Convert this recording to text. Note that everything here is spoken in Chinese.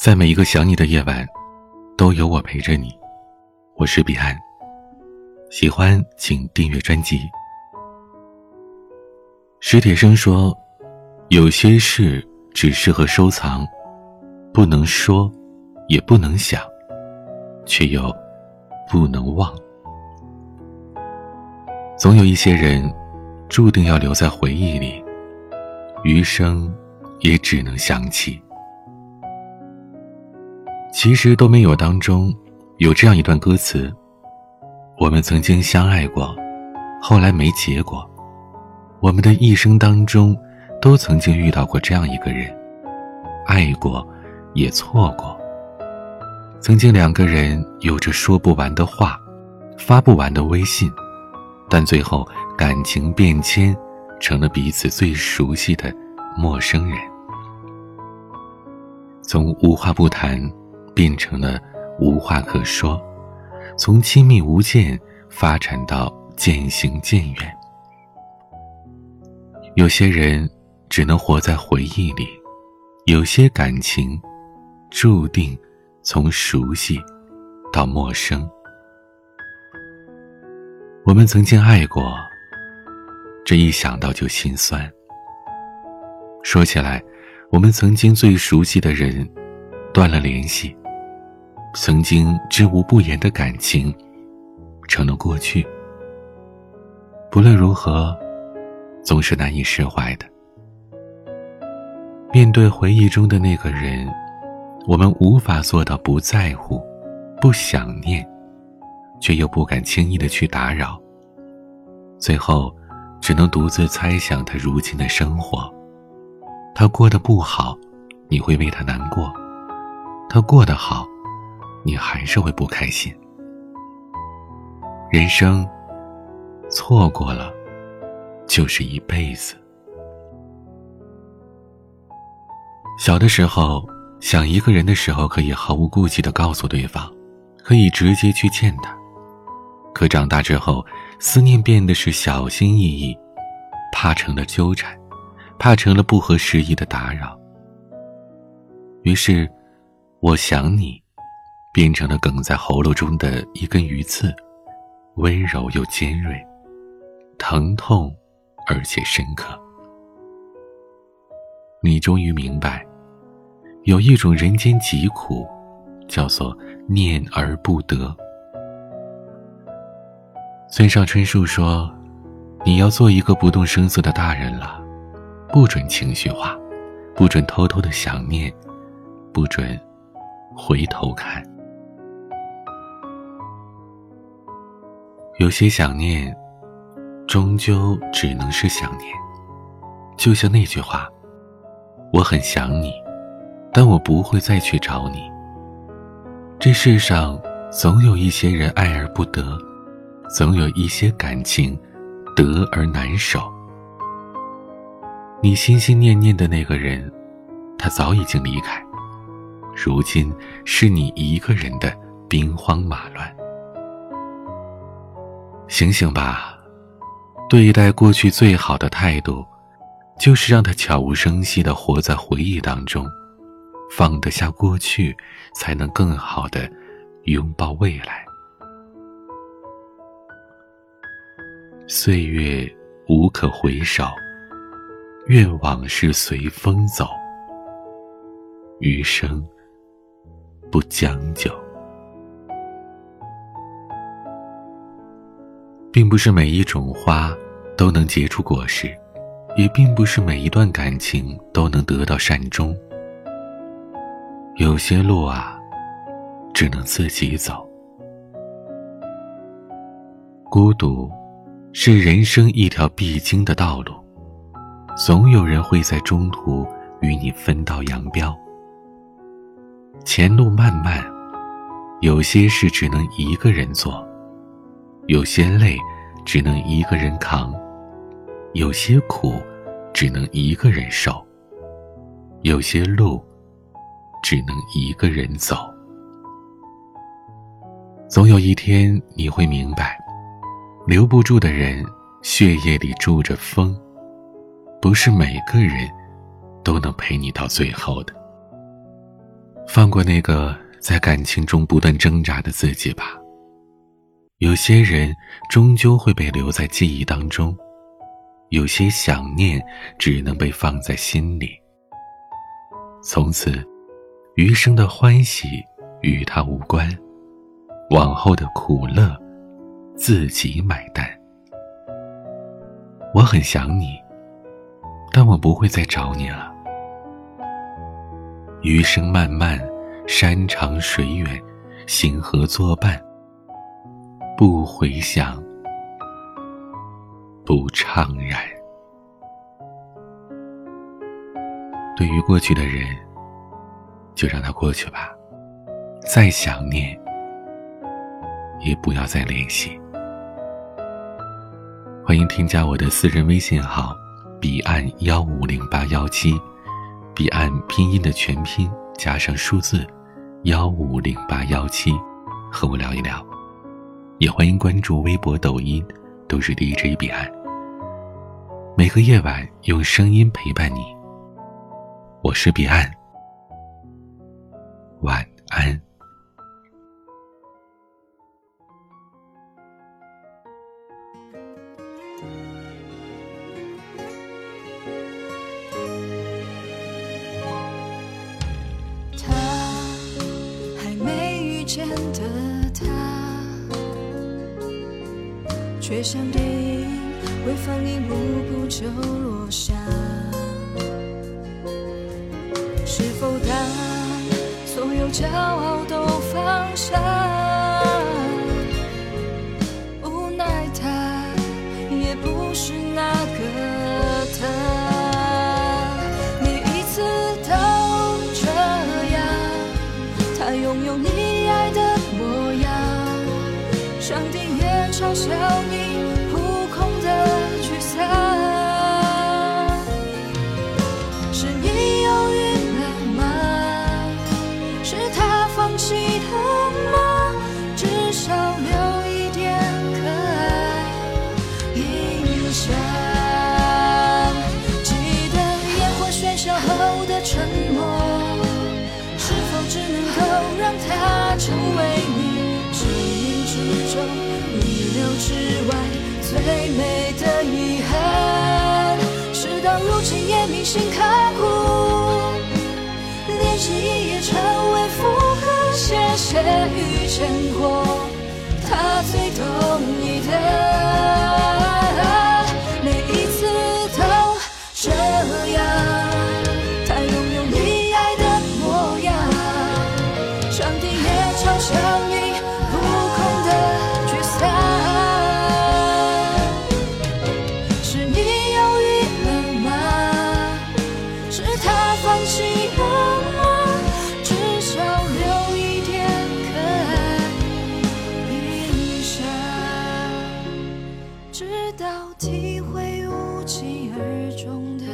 在每一个想你的夜晚，都有我陪着你。我是彼岸。喜欢请订阅专辑。史铁生说：“有些事只适合收藏，不能说，也不能想，却又不能忘。总有一些人，注定要留在回忆里，余生也只能想起。”其实都没有。当中有这样一段歌词：我们曾经相爱过，后来没结果。我们的一生当中，都曾经遇到过这样一个人，爱过，也错过。曾经两个人有着说不完的话，发不完的微信，但最后感情变迁，成了彼此最熟悉的陌生人。从无话不谈。变成了无话可说，从亲密无间发展到渐行渐远。有些人只能活在回忆里，有些感情注定从熟悉到陌生。我们曾经爱过，这一想到就心酸。说起来，我们曾经最熟悉的人断了联系。曾经知无不言的感情，成了过去。不论如何，总是难以释怀的。面对回忆中的那个人，我们无法做到不在乎、不想念，却又不敢轻易的去打扰。最后，只能独自猜想他如今的生活。他过得不好，你会为他难过；他过得好。你还是会不开心。人生错过了，就是一辈子。小的时候想一个人的时候，可以毫无顾忌的告诉对方，可以直接去见他。可长大之后，思念变得是小心翼翼，怕成了纠缠，怕成了不合时宜的打扰。于是，我想你。变成了梗在喉咙中的一根鱼刺，温柔又尖锐，疼痛而且深刻。你终于明白，有一种人间疾苦，叫做念而不得。村上春树说：“你要做一个不动声色的大人了，不准情绪化，不准偷偷的想念，不准回头看。”有些想念，终究只能是想念。就像那句话：“我很想你，但我不会再去找你。”这世上总有一些人爱而不得，总有一些感情得而难守。你心心念念的那个人，他早已经离开，如今是你一个人的兵荒马乱。醒醒吧，对待过去最好的态度，就是让他悄无声息的活在回忆当中，放得下过去，才能更好的拥抱未来。岁月无可回首，愿往事随风走，余生不将就。并不是每一种花都能结出果实，也并不是每一段感情都能得到善终。有些路啊，只能自己走。孤独，是人生一条必经的道路，总有人会在中途与你分道扬镳。前路漫漫，有些事只能一个人做。有些累，只能一个人扛；有些苦，只能一个人受；有些路，只能一个人走。总有一天你会明白，留不住的人，血液里住着风，不是每个人都能陪你到最后的。放过那个在感情中不断挣扎的自己吧。有些人终究会被留在记忆当中，有些想念只能被放在心里。从此，余生的欢喜与他无关，往后的苦乐自己买单。我很想你，但我不会再找你了。余生漫漫，山长水远，星河作伴。不回想，不怅然。对于过去的人，就让它过去吧。再想念，也不要再联系。欢迎添加我的私人微信号：彼岸幺五零八幺七，彼岸拼音的全拼加上数字幺五零八幺七，和我聊一聊。也欢迎关注微博、抖音，都是 DJ 彼岸。每个夜晚用声音陪伴你，我是彼岸。晚安。却像电影会放映幕布就落下，是否当所有骄傲都放下，无奈他也不是那个他，每一次都这样，他拥有你爱的模样，上帝也嘲笑记得吗？至少留一点可爱印象。记得烟火喧嚣后的沉默，是否只能够让它成为你生命之中意料之外最美的遗憾？事到如今也铭心刻骨，练习一夜成。也遇见过到体会无疾而终的